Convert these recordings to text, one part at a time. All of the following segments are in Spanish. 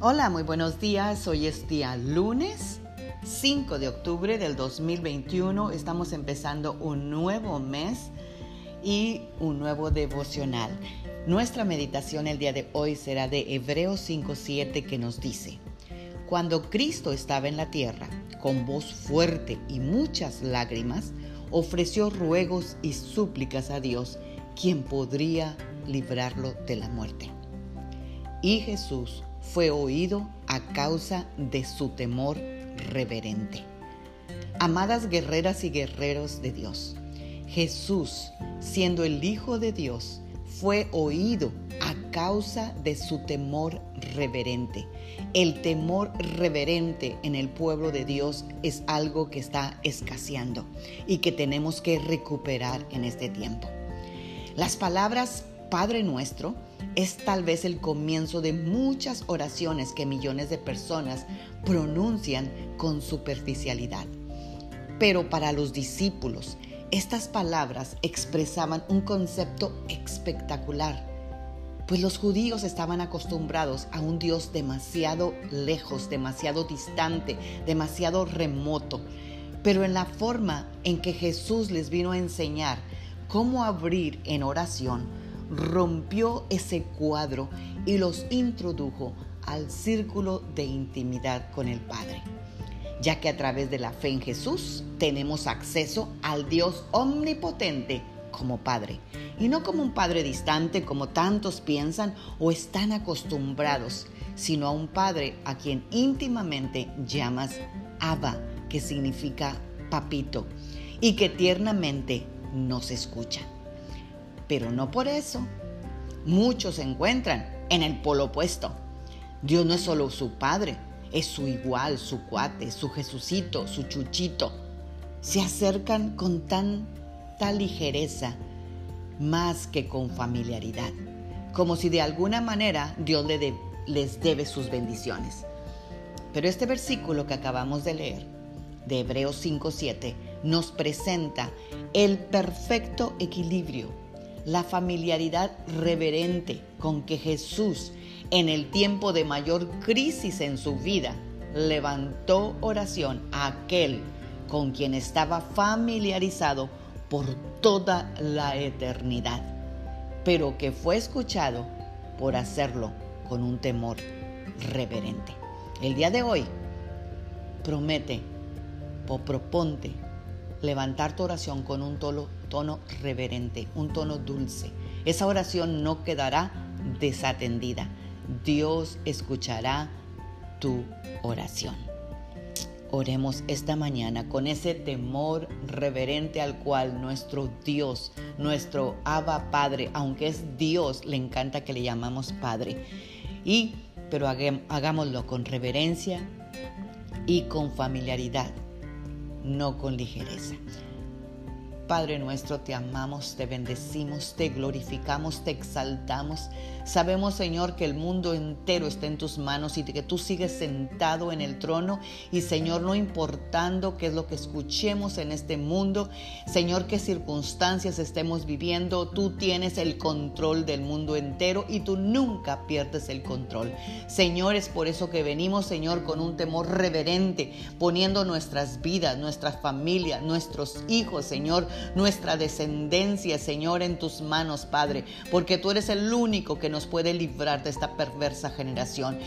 Hola, muy buenos días. Hoy es día lunes 5 de octubre del 2021. Estamos empezando un nuevo mes y un nuevo devocional. Nuestra meditación el día de hoy será de Hebreos 5.7 que nos dice, Cuando Cristo estaba en la tierra, con voz fuerte y muchas lágrimas, ofreció ruegos y súplicas a Dios, quien podría librarlo de la muerte. Y Jesús fue oído a causa de su temor reverente. Amadas guerreras y guerreros de Dios, Jesús, siendo el Hijo de Dios, fue oído a causa de su temor reverente. El temor reverente en el pueblo de Dios es algo que está escaseando y que tenemos que recuperar en este tiempo. Las palabras Padre nuestro es tal vez el comienzo de muchas oraciones que millones de personas pronuncian con superficialidad. Pero para los discípulos, estas palabras expresaban un concepto espectacular, pues los judíos estaban acostumbrados a un Dios demasiado lejos, demasiado distante, demasiado remoto. Pero en la forma en que Jesús les vino a enseñar cómo abrir en oración, rompió ese cuadro y los introdujo al círculo de intimidad con el Padre, ya que a través de la fe en Jesús tenemos acceso al Dios omnipotente como Padre, y no como un Padre distante como tantos piensan o están acostumbrados, sino a un Padre a quien íntimamente llamas Abba, que significa papito, y que tiernamente nos escucha. Pero no por eso. Muchos se encuentran en el polo opuesto. Dios no es solo su padre, es su igual, su cuate, su Jesucito, su chuchito. Se acercan con tanta ligereza, más que con familiaridad, como si de alguna manera Dios les debe sus bendiciones. Pero este versículo que acabamos de leer, de Hebreos 5.7, nos presenta el perfecto equilibrio la familiaridad reverente con que Jesús, en el tiempo de mayor crisis en su vida, levantó oración a aquel con quien estaba familiarizado por toda la eternidad, pero que fue escuchado por hacerlo con un temor reverente. El día de hoy promete o proponte levantar tu oración con un tono, reverente, un tono dulce. Esa oración no quedará desatendida. Dios escuchará tu oración. Oremos esta mañana con ese temor reverente al cual nuestro Dios, nuestro Abba Padre, aunque es Dios, le encanta que le llamamos Padre. Y pero hagámoslo con reverencia y con familiaridad no con ligereza. Padre nuestro, te amamos, te bendecimos, te glorificamos, te exaltamos. Sabemos, Señor, que el mundo entero está en tus manos y que tú sigues sentado en el trono. Y, Señor, no importando qué es lo que escuchemos en este mundo, Señor, qué circunstancias estemos viviendo, tú tienes el control del mundo entero y tú nunca pierdes el control. Señor, es por eso que venimos, Señor, con un temor reverente, poniendo nuestras vidas, nuestras familias, nuestros hijos, Señor, nuestra descendencia, Señor, en tus manos, Padre, porque tú eres el único que nos puede librar de esta perversa generación.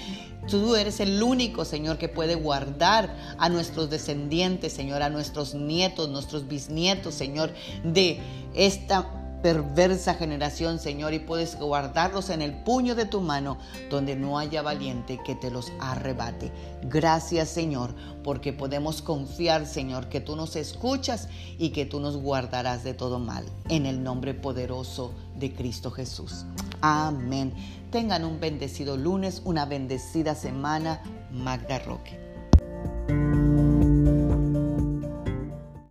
Tú eres el único, Señor, que puede guardar a nuestros descendientes, Señor, a nuestros nietos, nuestros bisnietos, Señor, de esta perversa generación, Señor, y puedes guardarlos en el puño de tu mano, donde no haya valiente que te los arrebate. Gracias, Señor, porque podemos confiar, Señor, que tú nos escuchas y que tú nos guardarás de todo mal. En el nombre poderoso de Cristo Jesús. Amén. Tengan un bendecido lunes, una bendecida semana. Magda Roque.